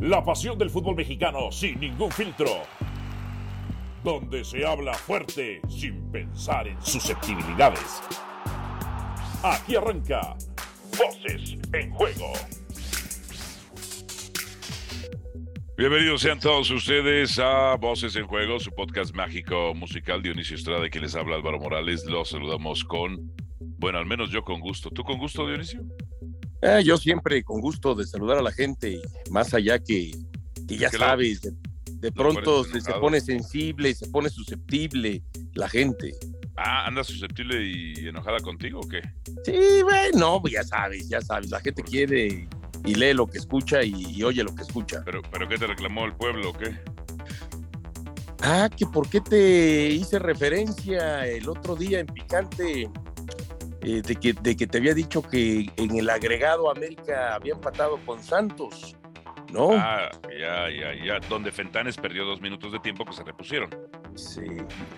La pasión del fútbol mexicano sin ningún filtro. Donde se habla fuerte sin pensar en susceptibilidades. Aquí arranca Voces en Juego. Bienvenidos sean todos ustedes a Voces en Juego, su podcast mágico musical. Dionisio Estrada, que les habla Álvaro Morales. Los saludamos con, bueno, al menos yo con gusto. ¿Tú con gusto, Dionisio? Eh, yo siempre con gusto de saludar a la gente, más allá que, que ya sabes, de, de pronto se, se, pone sensible, se pone susceptible la gente. Ah, ¿anda susceptible y enojada contigo o qué? Sí, bueno, pues ya sabes, ya sabes, la gente quiere y lee lo que escucha y, y, oye lo que escucha. ¿Pero, ¿Pero qué te reclamó el pueblo o qué? Ah, que por qué te hice referencia el otro día en Picante eh, de, que, de que te había dicho que en el agregado América había empatado con Santos, ¿no? Ah, ya, ya, ya. Donde Fentanes perdió dos minutos de tiempo que se repusieron. Sí.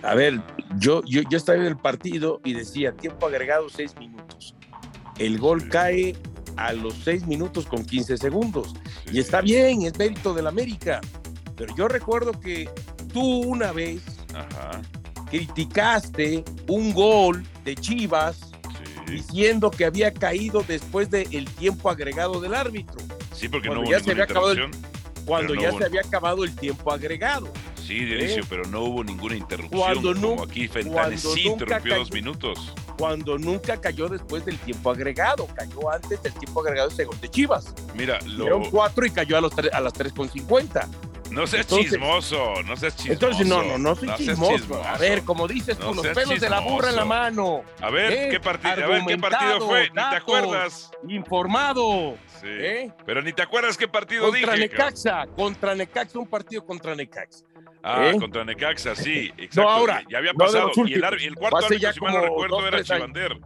A ver, yo, yo, yo estaba en el partido y decía tiempo agregado seis minutos. El gol sí. cae a los seis minutos con 15 segundos. Sí. Y está bien, es mérito del América. Pero yo recuerdo que tú una vez Ajá. criticaste un gol de Chivas diciendo que había caído después del tiempo agregado del árbitro. Sí, porque cuando no hubo ya se había acabado el, Cuando no ya hubo... se había acabado el tiempo agregado. Sí, Dionisio, ¿Eh? pero no hubo ninguna interrupción. Cuando como nunca, aquí Fentanes sí interrumpió cayó, dos minutos. Cuando nunca cayó después del tiempo agregado, cayó antes del tiempo agregado ese gol de Chivas. Mira, lo... Fueron cuatro y cayó a, los a las 3.50. No seas entonces, chismoso, no seas chismoso. Entonces, no, no, no soy no chismoso. chismoso. A ver, como dices no con los pelos chismoso. de la burra en la mano. A ver, ¿eh? ¿qué, partido, a ver ¿qué partido fue? Datos, ni te acuerdas. Informado. Sí. ¿eh? Pero ni te acuerdas qué partido contra dije. Contra Necaxa, contra Necaxa, un partido contra Necaxa. Ah, ¿Eh? contra Necaxa, sí, exacto. No, ahora, ya había pasado. Y, el, el, cuarto árbitro, si mal no recuerdo, era Chivander.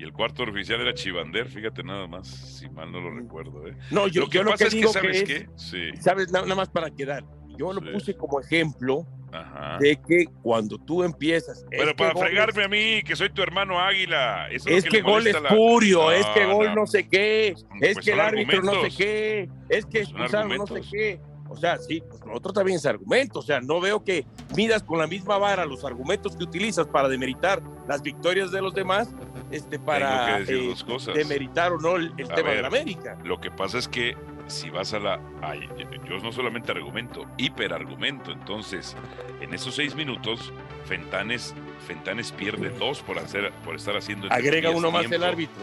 Y el cuarto oficial era Chivander, fíjate nada más, si mal no lo recuerdo. ¿eh? No, yo lo que yo pasa lo que es digo que, ¿sabes que qué? Sí. Sabes, nada, más para quedar. Yo lo sí. puse como ejemplo Ajá. de que cuando tú empiezas. Pero para fregarme es, a mí, que soy tu hermano Águila. Eso es, es que, que gol es la... purio, no, es que gol no. no sé qué, Pues es que el árbitro argumentos. no sé qué, es que expulsaron no sé qué. O sea, sí, pues lo otro también es argumento. O sea, no veo que midas con la misma vara los argumentos que utilizas para demeritar las victorias de los demás, este, para eh, demeritar o no el, el tema ver, de la América. Lo que pasa es que si vas a la. Ay, yo no solamente argumento, hiperargumento. Entonces, en esos seis minutos, Fentanes, Fentanes pierde dos por, hacer, por estar haciendo. Agrega uno más tiempo. el árbitro.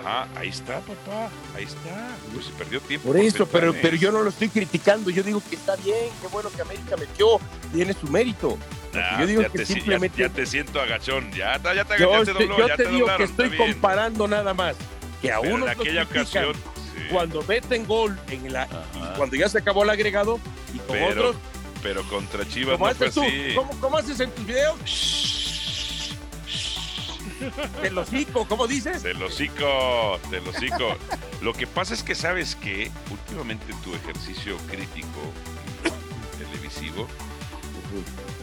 Ajá, ahí está, papá, ahí está. Pues se perdió tiempo. Por eso, pero, pero yo no lo estoy criticando. Yo digo que está bien, qué bueno que América metió, tiene su mérito. Ah, yo digo ya que te, simplemente. Ya, ya, te siento agachón, ya, ya te, yo ya te, dobló, yo ya te, digo doblaron, que estoy comparando nada más. Que a pero uno en aquella ocasión. Sí. Cuando meten gol en la, cuando ya se acabó el agregado y con pero, otros. Pero contra Chivas ¿Cómo no fue tú? así. ¿Cómo, ¿Cómo haces en tus videos? Te lo hocico, ¿cómo dices? Te lo hocico, te lo hocico. Lo que pasa es que sabes que últimamente tu ejercicio crítico televisivo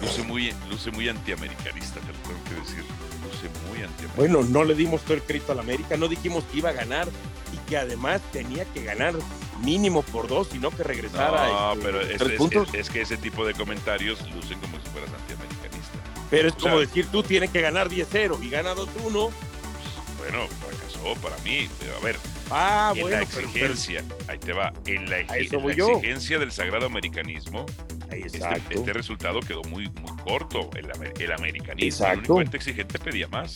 luce muy, luce muy antiamericanista, te lo tengo que decir. Luce muy antiamericanista. Bueno, no le dimos todo el crédito a la América, no dijimos que iba a ganar y que además tenía que ganar mínimo por dos, sino que regresara. No, este, pero es, es, es, es, que ese tipo de comentarios lucen como si fueras antiamericanista. Pero es como decir, tú tienes que ganar 10-0 y gana 2-1. Bueno, fracasó para mí, pero a ver. Ah, en bueno, la exigencia, pero, pero, ahí te va, en la, en la exigencia del sagrado americanismo, este, este, resultado quedó muy, muy corto. El, el americanismo, exacto. el único exigente pedía más,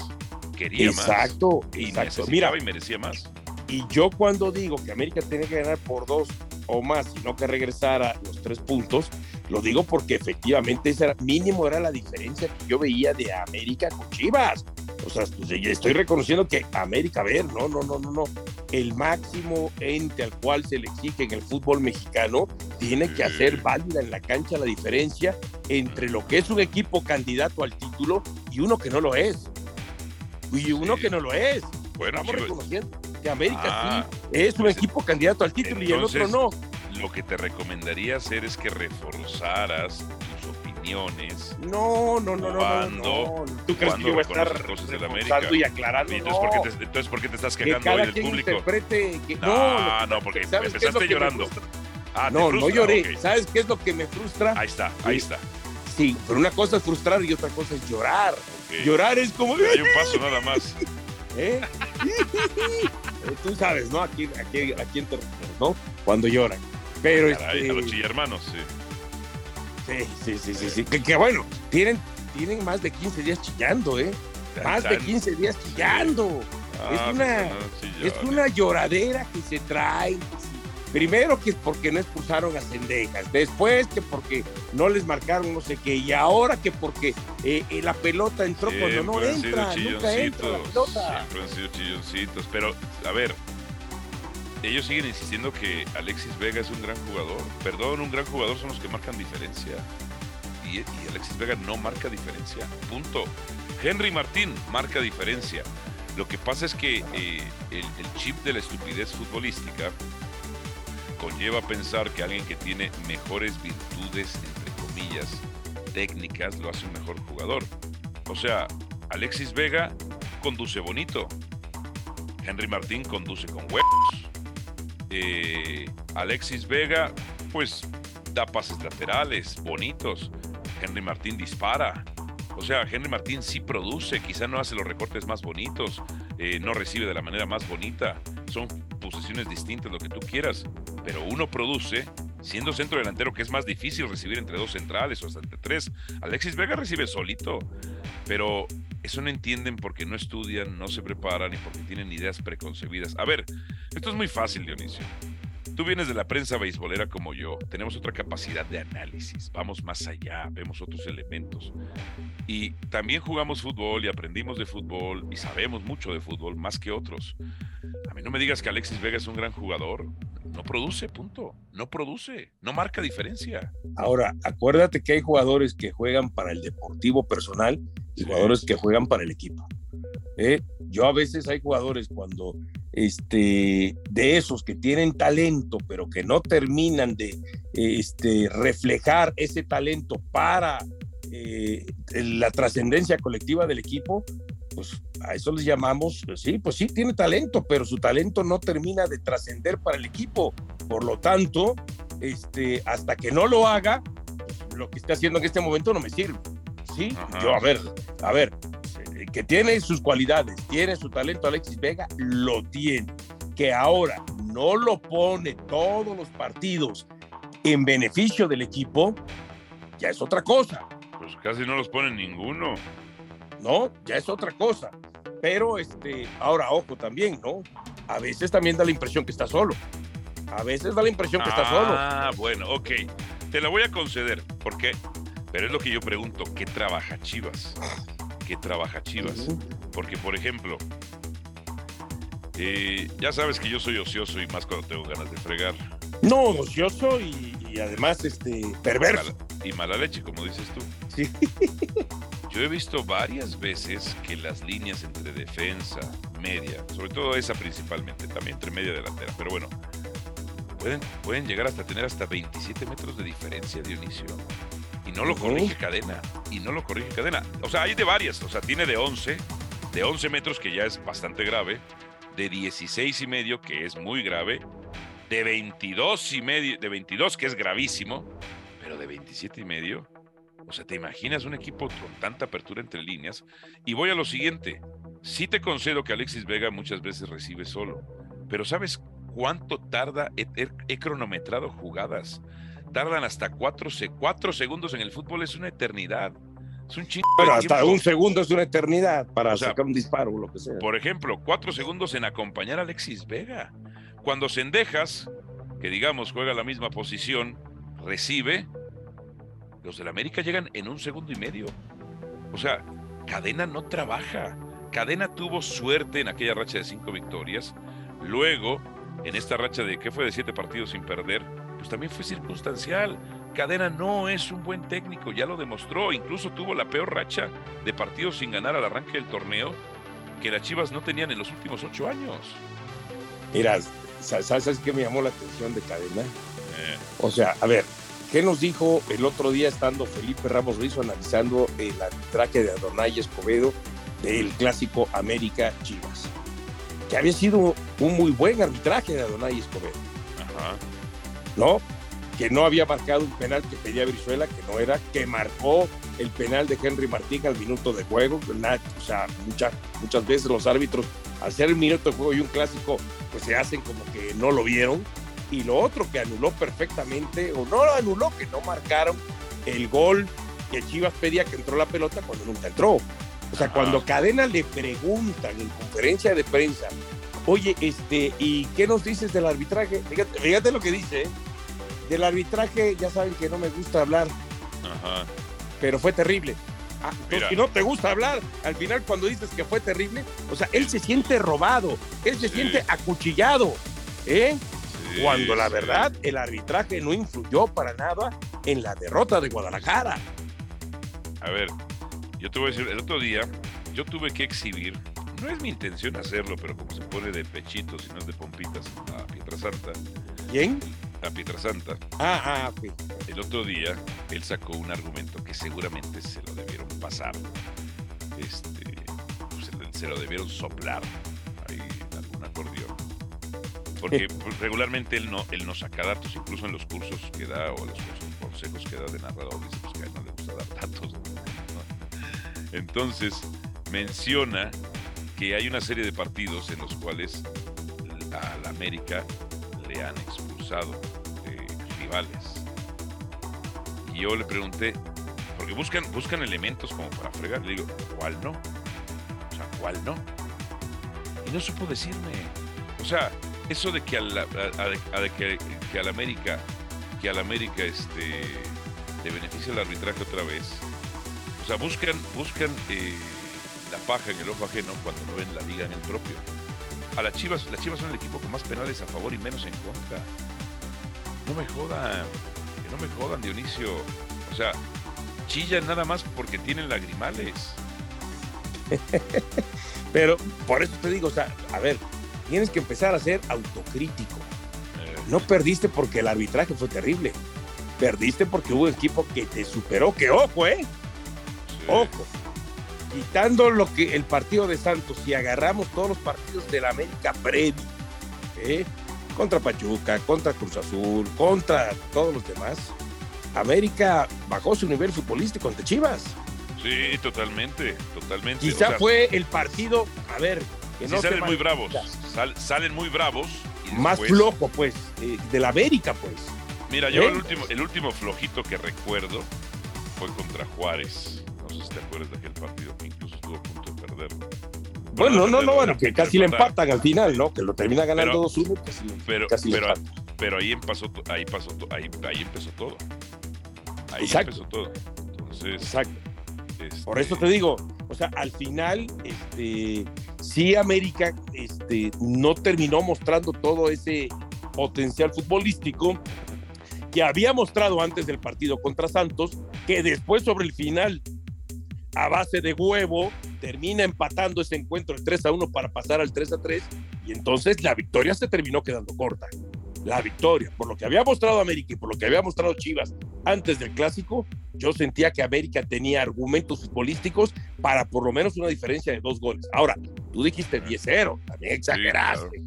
quería exacto, más. Y exacto. Mira, y merecía más. Y yo cuando digo que América tiene que ganar por dos o más, sino que regresara los tres puntos, lo digo porque efectivamente ese era, mínimo era la diferencia que yo veía de América con Chivas. O sea, pues, estoy reconociendo que América, a ver, no, no, no, no, no. El máximo ente al cual se le exige en el fútbol mexicano tiene que hacer válida en la cancha la diferencia entre lo que es un equipo candidato al título y uno que no lo es. Y uno que no lo es. Bueno, Estamos reconociendo que América ah, sí es un pues, candidato candidato al título entonces, y el otro no. Lo que te recomendaría hacer es que reforzaras tus opiniones. No, no, no, cuando, no, no, ¿Tú crees que yo voy a estar cosas de la América? y aclarando? ¿Y entonces, no. ¿por qué te, entonces, ¿por qué te estás quejando hoy del público? Que, no, no, porque empezaste llorando. Ah, ¿te no, no lloré. ¿Sabes qué es lo que me frustra? Ahí está, ahí Sí. está. Sí, pero una cosa es frustrar y otra cosa es llorar. Llorar es como... Hay un paso nada más. ¿Eh? Tú sabes, ¿no? Aquí, aquí, a quién te refieres, ¿no? Cuando lloran. Pero Caray, este, a los chillermanos, sí. sí, sí, sí, sí, sí. Que, que bueno, tienen, tienen más de 15 días chillando, ¿eh? Más de Tan- 15 días chillando. Ah, es una- pues, Es una lloradera que se trae. que. Primero que es porque no expulsaron a Cendejas, después que porque no les marcaron no sé qué, y ahora que porque eh, eh, la pelota entró cuando no Siempre han sido entra, nunca entra la pelota. Siempre han sido chilloncitos. Pero, a ver, ellos siguen insistiendo que Alexis Vega es un gran jugador. Perdón, un gran jugador son los que marcan diferencia. Y, y Alexis Vega no marca diferencia. Punto. Henry Martín marca diferencia. Lo que pasa es que eh, el, el chip de la estupidez futbolística conlleva pensar que alguien que tiene mejores virtudes, entre comillas, técnicas, lo hace un mejor jugador. O sea, Alexis Vega conduce bonito. Henry Martín conduce con huevos. Eh, Alexis Vega, pues, da pases laterales, bonitos. Henry Martín dispara. O sea, Henry Martín sí produce, quizá no hace los recortes más bonitos, eh, no recibe de la manera más bonita. Son posiciones distintas, lo que tú quieras. Pero uno produce, siendo centro delantero, que es más difícil recibir entre dos centrales o hasta entre tres. Alexis Vega recibe solito. Pero eso no entienden porque no estudian, no se preparan y porque tienen ideas preconcebidas. A ver, esto es muy fácil, Dionisio. Tú vienes de la prensa beisbolera como yo, tenemos otra capacidad de análisis, vamos más allá, vemos otros elementos. Y también jugamos fútbol y aprendimos de fútbol y sabemos mucho de fútbol más que otros. A mí no me digas que Alexis Vega es un gran jugador. No produce, punto. No produce, no marca diferencia. Ahora, acuérdate que hay jugadores que juegan para el deportivo personal y Sí. jugadores que juegan para el equipo. ¿eh? Yo a veces hay jugadores cuando este, de esos que tienen talento, pero que no terminan de este, reflejar ese talento para eh, la trascendencia colectiva del equipo, pues a eso les llamamos, pues sí, pues sí, tiene talento, pero su talento no termina de trascender para el equipo. Por lo tanto, este, hasta que no lo haga, pues, lo que está haciendo en este momento no me sirve. Sí, Ajá. yo a ver, a ver, eh, que tiene sus cualidades, tiene su talento Alexis Vega, lo tiene. Que ahora no lo pone todos los partidos en beneficio del equipo, ya es otra cosa, Pues casi no los pone ninguno. ¿No? Ya es otra cosa. Pero este, ahora ojo también, ¿no? A veces también da la impresión que está solo. A veces da la impresión que está solo. Ah, bueno, ok. Te la voy a conceder, porque, pero es lo que yo pregunto, ¿qué trabaja Chivas? ¿Qué trabaja Chivas? Porque, por ejemplo, eh, ya sabes que yo soy ocioso y más cuando tengo ganas de fregar. No, ocioso y, y además este, perverso. Mala- y mala leche, como dices tú. Sí. Yo he visto varias veces que las líneas entre defensa, media, sobre todo esa principalmente, también entre media y delantera, pero bueno, pueden, pueden llegar hasta tener hasta 27 metros de diferencia, Dionisio. Y no lo corrige cadena. Y no lo corrige cadena. O sea, hay de varias. O sea, tiene de 11, de 11 metros, que ya es bastante grave, de 16 y medio, que es muy grave, de 22 y medio, de 22, que es gravísimo, pero de 27 y medio. O sea, ¿te imaginas un equipo con tanta apertura entre líneas? Y voy a lo siguiente. Sí te concedo que Alexis Vega muchas veces recibe solo, pero ¿sabes cuánto tarda? He, he- he cronometrado jugadas. Tardan hasta cuatro, cuatro segundos en el fútbol, es una eternidad. Es un chingo Bueno, hasta un segundo es una eternidad para O sea, sacar un disparo o lo que sea. Por ejemplo, cuatro segundos en acompañar a Alexis Vega. Cuando Sendejas, que digamos juega la misma posición, recibe, los del América llegan en un segundo y medio. O sea, Cadena no trabaja. Cadena tuvo suerte en aquella racha de cinco victorias. Luego, en esta racha de, ¿qué fue? De siete partidos sin perder, pues también fue circunstancial. Cadena no es un buen técnico, ya lo demostró. Incluso tuvo la peor racha de partidos sin ganar al arranque del torneo que las Chivas no tenían en los últimos ocho años. Mira, ¿sabes, ¿sabes qué me llamó la atención de Cadena? Eh, O sea, a ver, ¿qué nos dijo el otro día estando Felipe Ramos Rizo analizando el arbitraje de Adonai Escobedo del clásico América Chivas? Que había sido un muy buen arbitraje de Adonai Escobedo, ajá. ¿no? que no había marcado un penal que pedía Brizuela, que no era, que marcó el penal de Henry Martín al minuto de juego. O sea, muchas, muchas veces los árbitros, al ser el minuto de juego y un clásico, pues se hacen como que no lo vieron. Y lo otro que anuló perfectamente, o no lo anuló, que no marcaron el gol que Chivas pedía que entró la pelota cuando nunca entró. O sea, cuando Cadena le preguntan en conferencia de prensa, oye, este, ¿y qué nos dices del arbitraje? Fíjate, lo que dice, ¿eh? Del arbitraje, ya saben que no me gusta hablar. Ajá. Pero fue terrible. Ah, si no te gusta hablar, al final cuando dices que fue terrible, o sea, él se siente robado, él se siente acuchillado, ¿eh? Cuando la verdad el arbitraje no influyó para nada en la derrota de Guadalajara. A ver, yo te voy a decir, el otro día yo tuve que exhibir, no es mi intención hacerlo, pero como se pone de pechitos y no de pompitas, a Pietrasanta. ¿Quién? A Pietrasanta. Ah, ah, ok. El otro día él sacó un argumento que seguramente se lo debieron pasar. Este, se, lo debieron soplar Porque regularmente él no, él no saca datos, incluso en los cursos que da o los consejos que da de narrador, dice pues que a él no le gusta dar datos. Entonces, menciona que hay una serie de partidos en los cuales a la América le han expulsado rivales. Y yo le pregunté, porque buscan, buscan elementos como para fregar, le digo, ¿cuál no? O sea, ¿cuál no? Y no supo decirme. O sea, eso de que a la, que, que a América, que a la América este, le beneficia el arbitraje otra vez, sea, buscan, buscan eh, la paja en el ojo ajeno cuando no ven la liga en el propio. A las Chivas, las Chivas son el equipo con más penales a favor y menos en contra. No me jodan, que no me jodan, Dionisio. O sea, chillan nada más porque tienen lagrimales. Pero por eso te digo, o sea, a ver, tienes que empezar a ser autocrítico. Eh. No perdiste porque el arbitraje fue terrible. Perdiste porque hubo un equipo que te superó, que ojo, ¿eh? Ojo, quitando lo que el partido de Santos, si agarramos todos los partidos de la América previo, ¿eh? contra Pachuca, contra Cruz Azul, contra todos los demás, América bajó su nivel futbolístico ante Chivas. Sí, totalmente, totalmente. Quizá fue el partido, a ver, que no salen muy bravos, salen muy bravos. Más flojo, pues, eh, de la América, pues. Mira, yo ¿Eh? el último, el último flojito que recuerdo fue contra Juárez te acuerdas de aquel partido que incluso estuvo a punto de perder. Bueno, no, no, bueno, que casi le empatan al final, ¿no? Que lo termina ganando 2-1. Pero, pero, pero, ahí, empezó, ahí, pasó, ahí, ahí empezó todo. Ahí empezó todo. Entonces, Exacto. Por eso te digo, o sea, al final, este, sí América este, no terminó mostrando todo ese potencial futbolístico que había mostrado antes del partido contra Santos, que después sobre el final a base de huevo, termina empatando ese encuentro el 3 a 1 para pasar al 3 a 3 y entonces la victoria se terminó quedando corta. La victoria, por lo que había mostrado América y por lo que había mostrado Chivas antes del clásico, yo sentía que América tenía argumentos futbolísticos para por lo menos una diferencia de dos goles. Ahora, tú dijiste 10-0, también exageraste.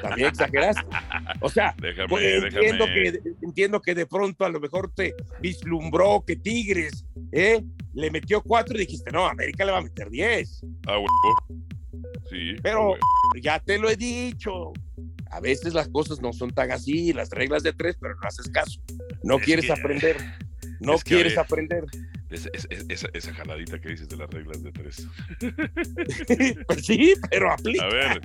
También exageraste. O sea, pues, entiendo, Que, entiendo que de pronto a lo mejor te vislumbró que Tigres ¿eh? le metió cuatro y dijiste, no, América le va a meter diez. Ah, huevo. Sí. Pero ya te lo he dicho. A veces las cosas no son tan así, las reglas de tres, pero no haces caso. No quieres aprender. No quieres aprender. esa, jaladita que dices de las reglas de tres. pues sí, pero aplica. A ver,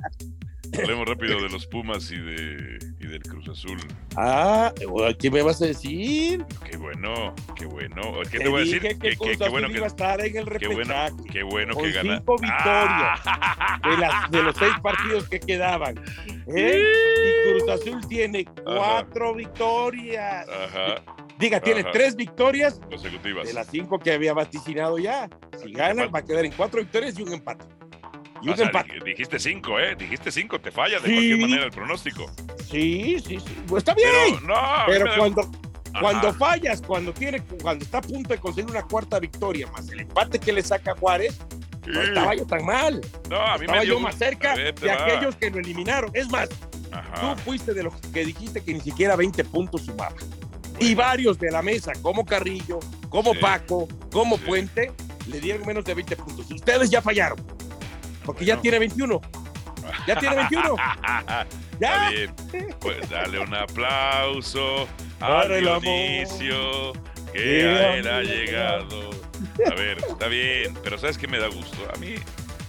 Hablemos rápido de los Pumas y, de, y del Cruz Azul. Ah, ¿qué me vas a decir? Qué bueno, qué bueno. ¿Qué te, voy a decir? Que, que, que, qué bueno que, iba a estar en el qué bueno, qué bueno que gana. Cinco victorias ah. de, las, de, los seis partidos que quedaban. ¿eh? Y Cruz Azul tiene cuatro victorias. Ajá. Diga, tiene tres victorias consecutivas de las cinco que había vaticinado ya. Si gana, va a quedar en cuatro victorias y un empate. Un empate. Dijiste cinco, ¿eh? Dijiste cinco, te falla de cualquier manera el pronóstico. Sí, sí, sí. Pues está bien. Pero, no, pero cuando, cuando fallas, cuando tiene, cuando está a punto de conseguir una cuarta victoria, más el empate que le saca Juárez, no estaba yo tan mal. No, a mí estaba me dio... yo más cerca de aquellos que lo eliminaron. Es más, tú fuiste de los que dijiste que ni siquiera 20 puntos sumaba. Y varios de la mesa, como Carrillo, como Sí. Paco, como Sí. Puente, le dieron menos de 20 puntos. Ustedes ya fallaron, porque ya tiene 21. Ya tiene 21. Está Ya. bien. Pues dale un aplauso Para al. Dionisio que a él ha ha llegado. A ver, está bien, pero ¿sabes qué me da gusto? A mí,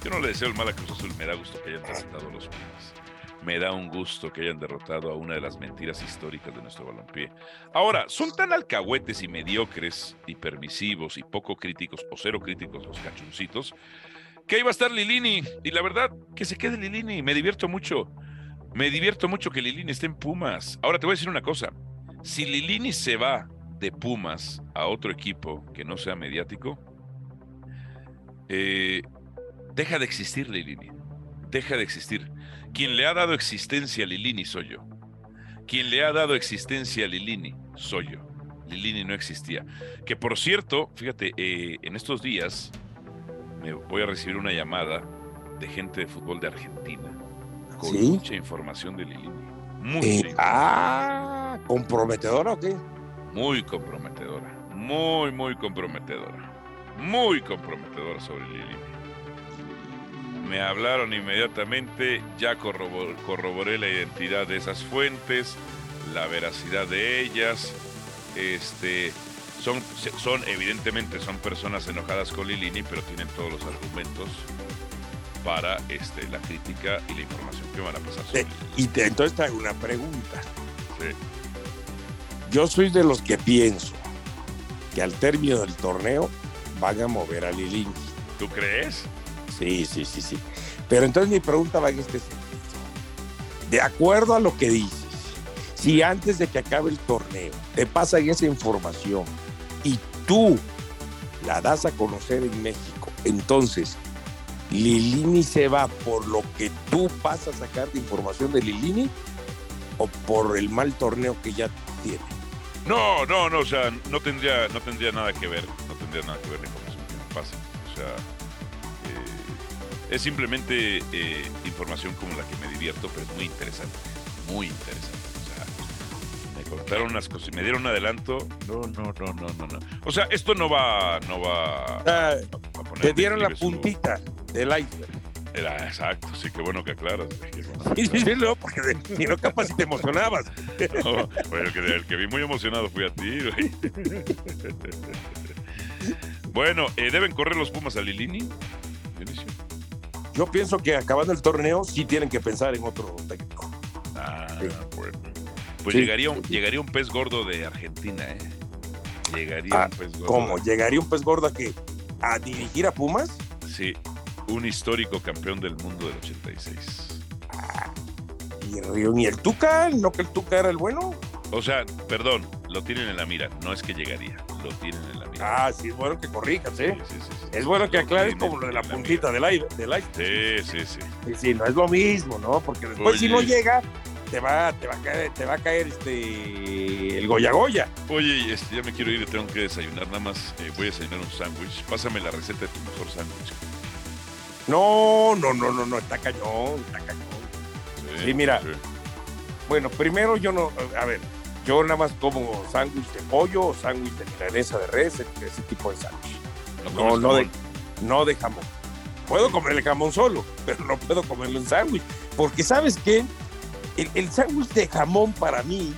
yo no le deseo el mal a Cruz Azul, me da gusto que hayan derrotado a los Pumas. Me da un gusto que hayan derrotado a una de las mentiras históricas de nuestro balompié. Ahora, son tan alcahuetes y mediocres y permisivos y poco críticos o cero críticos los cachuncitos que ahí va a estar Lilini. Y la verdad, que se quede Lilini. Me divierto mucho. Me divierto mucho que Lilini esté en Pumas. Ahora te voy a decir una cosa. Si Lilini se va de Pumas a otro equipo que no sea mediático, eh, deja de existir Lilini. Deja de existir. Quien le ha dado existencia a Lilini soy yo. Quien le ha dado existencia a Lilini soy yo. Lilini no existía. Que por cierto, fíjate, eh, en estos días me voy a recibir una llamada de gente de fútbol de Argentina con ¿Sí? mucha información de Lilini. Mucha Eh, información. ah, comprometedora o qué? Muy comprometedora. Muy, muy comprometedora. Muy comprometedora sobre Lilini. Me hablaron inmediatamente, ya corrobor- corroboré la identidad de esas fuentes, la veracidad de ellas. Este, son, son, evidentemente, son personas enojadas con Lilini, pero tienen todos los argumentos para este, la crítica y la información que van a pasar sobre Eh, y te- entonces te hago una pregunta. Sí. Yo soy de los que pienso que al término del torneo van a mover a Lilini. ¿Tú crees? Sí, sí, sí, sí. Pero entonces mi pregunta va en este sentido. De acuerdo a lo que dices, si antes de que acabe el torneo te pasan esa información tú la das a conocer en México, entonces Lilini se va por lo que tú vas a sacar de información de Lilini o por el mal torneo que ya tiene. No, no, no, o sea, no tendría, no tendría nada que ver, no tendría nada que ver la información que me pasa. O sea, eh, es simplemente eh, información como la que me divierto, pero es muy interesante, muy interesante. Contaron unas cosas, me dieron un adelanto. No, no, no, no, no, no. O sea, esto no va, no va Ah, a poner. te dieron la su- puntita del iceberg. Era exacto, sí, qué bueno que aclaras. qué bueno que Sí, no, porque si no, capaz si te emocionabas. No, bueno, el que, el que vi muy emocionado fui a ti, güey. Bueno, eh, ¿deben correr los Pumas a Lilini? Dionisio. Yo pienso que acabando el torneo sí tienen que pensar en otro técnico. Ah, Sí. bueno. Pues Sí. llegaría, un, llegaría un pez gordo de Argentina, ¿eh? Llegaría Ah, un pez gordo. ¿Cómo? ¿Llegaría un pez gorda que a dirigir a Pumas? Sí, un histórico campeón del mundo del 86. Y, Río- ni el Tuca, no que el Tuca era el bueno. O sea, perdón, lo tienen en la mira. No es que llegaría, lo tienen en la mira. Ah, sí, es bueno que corrijas, ¿eh? Sí, sí, sí. Es bueno que aclares como lo de la en puntita del aire. Del aire. Sí, sí, sí. Sí, sí, no es lo mismo, ¿no? Porque después Oye. si no llega, te va, te va a caer, te va a caer este el Goya Goya. Oye, este, ya me quiero ir, tengo que desayunar nada más. eh, voy a desayunar un sándwich. Pásame la receta de tu mejor sándwich. No, no, no, no, no, está cañón, está cañón. Sí, mira. Bueno, primero yo no, a ver, yo nada más como sándwich de pollo o sándwich de milanesa de res, ese tipo de sándwich. No, comes no de, no de jamón. Puedo comer el jamón solo, pero no puedo comerlo en sándwich. Porque sabes qué, el, el sándwich de jamón para mí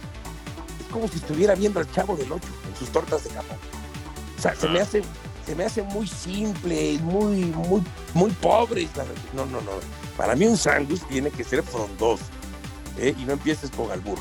es como si estuviera viendo al chavo del 8 en sus tortas de jamón. O sea, se me hace, se me hace muy simple, muy, muy, muy pobre. No, no, no. Para mí un sándwich tiene que ser frondoso. ¿eh? Y no empieces con albur.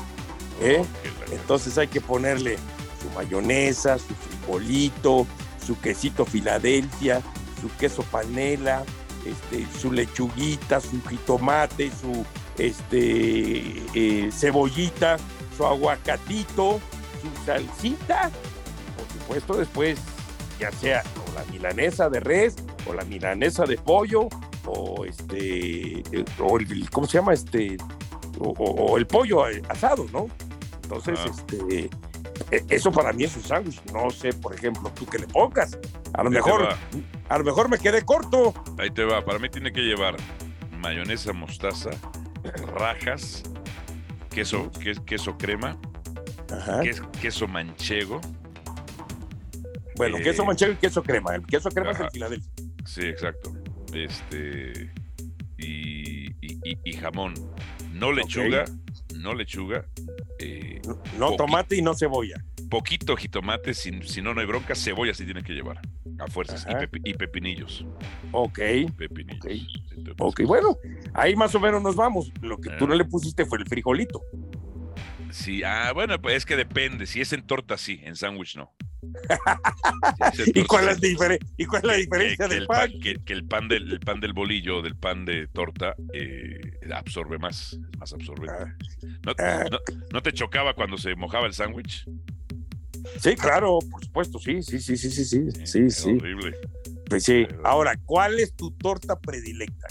¿eh? Oh, Entonces hay que ponerle su mayonesa, su frijolito, su quesito Filadelfia, su queso panela, este, su lechuguita, su jitomate, su este, eh, cebollita, su aguacatito, su salsita. Por supuesto, después, ya sea o la milanesa de res, o la milanesa de pollo, o este, eh, o el, ¿cómo se llama? Este, o, o- o el pollo eh, asado, ¿no? Entonces, Ajá. este, e- eso para mí es un sándwich. No sé, por ejemplo, tú que le pongas. A lo Ahí mejor, a lo mejor me quedé corto. Ahí te va. Para mí tiene que llevar mayonesa mostaza, rajas, queso, que- queso crema, Ajá. queso manchego. Bueno, eh, queso manchego y queso crema. El queso crema es el Filadelfia. Sí, exacto. Este. Y, y- y- y jamón. No lechuga, no lechuga. eh, No, tomate y no cebolla. Poquito jitomate, si, si no, no hay bronca. Cebolla sí tiene que llevar. A fuerzas. Y, Ajá. pepi- y pepinillos. Ok. Pepinillos. Ok. Entonces, Ok, bueno, ahí más o menos nos vamos. Lo que tú Ah. no le pusiste fue el frijolito. Sí, ah, bueno, pues es que depende. Si es en torta, sí. En sándwich, no. Si ¿Y cuál, es, difer- ¿Y cuál es la diferencia que del el pan? que, que el pan del el pan del bolillo del pan de torta eh, absorbe más, es más absorbente. Ah. ¿No, Ah. no- no te chocaba cuando se mojaba el sándwich? Sí, claro, por supuesto, sí, sí, sí, sí, sí, sí, sí, sí. Horrible. Pues sí. Ahora, ¿cuál es tu torta predilecta?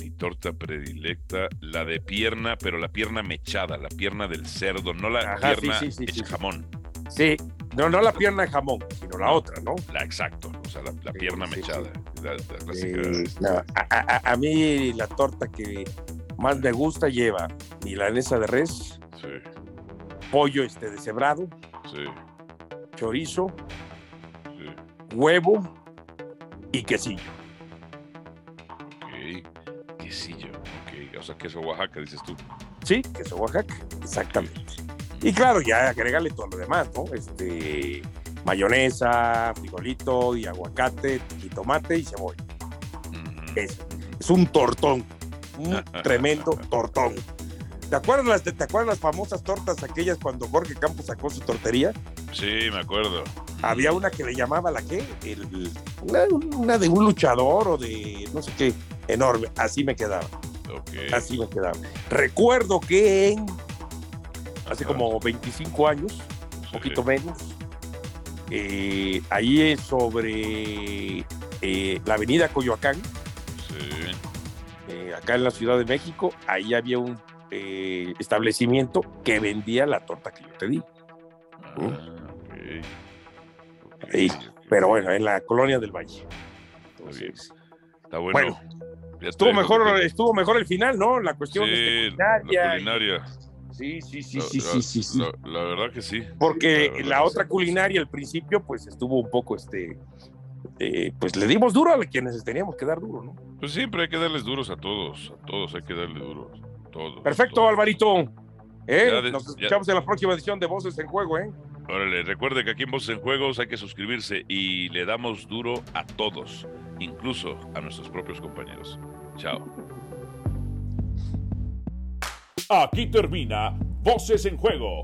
Mi torta predilecta, la de pierna, pero la pierna mechada, la pierna del cerdo, no la Ajá, pierna sí, jamón. Sí, no, no la pierna de jamón, sino la otra, ¿no? La exacto, o sea, la, la pierna mechada. La, la clásica. No, a, a- a mí la torta que más me gusta lleva milanesa de res, Sí, pollo este deshebrado, sí, chorizo, sí. huevo y quesillo. Ok. Quesillo, ok. O sea, queso Oaxaca, dices tú. Sí, queso Oaxaca, exactamente. Y claro, ya agregarle todo lo demás, ¿no? Este, mayonesa, frijolito y aguacate, y tomate y cebolla. Es un tortón, un tremendo tortón. ¿Te acuerdas, las, ¿Te acuerdas las famosas tortas aquellas cuando Jorge Campos sacó su tortería? Sí, me acuerdo. Había una que le llamaba la qué? El- una, una de un luchador o de no sé qué, enorme. Así me quedaba, así me quedaba. Recuerdo que en, hace como 25 años, un Sí. poquito menos, eh, ahí es sobre eh, la avenida Coyoacán, Sí. eh, acá en la Ciudad de México, ahí había un eh, establecimiento que vendía la torta que yo te di. Ah, ¿Mm? Sí. Pero bueno, en la colonia del Valle. Entonces, Está bueno. bueno, estuvo mejor, que estuvo mejor el final, ¿no? La cuestión Sí, este, la culinaria. culinaria. Sí, sí, sí, La- sí, la- sí, sí, sí. La, la verdad que sí. Porque la otra sí. culinaria al principio, pues estuvo un poco, este, eh, pues le dimos duro a quienes teníamos que dar duro, ¿no? Pues siempre hay que darles duros a todos. A todos hay que darles duros. Todos. Perfecto, todos. Alvarito. ¿Eh? Nos ya- escuchamos en la próxima edición de Voces en Juego, ¿eh? Órale, recuerde que aquí en Voces en Juegos hay que suscribirse y le damos duro a todos, incluso a nuestros propios compañeros. Chao. Aquí termina Voces en Juego.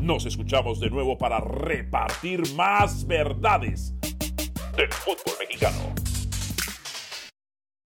Nos escuchamos de nuevo para repartir más verdades del fútbol mexicano.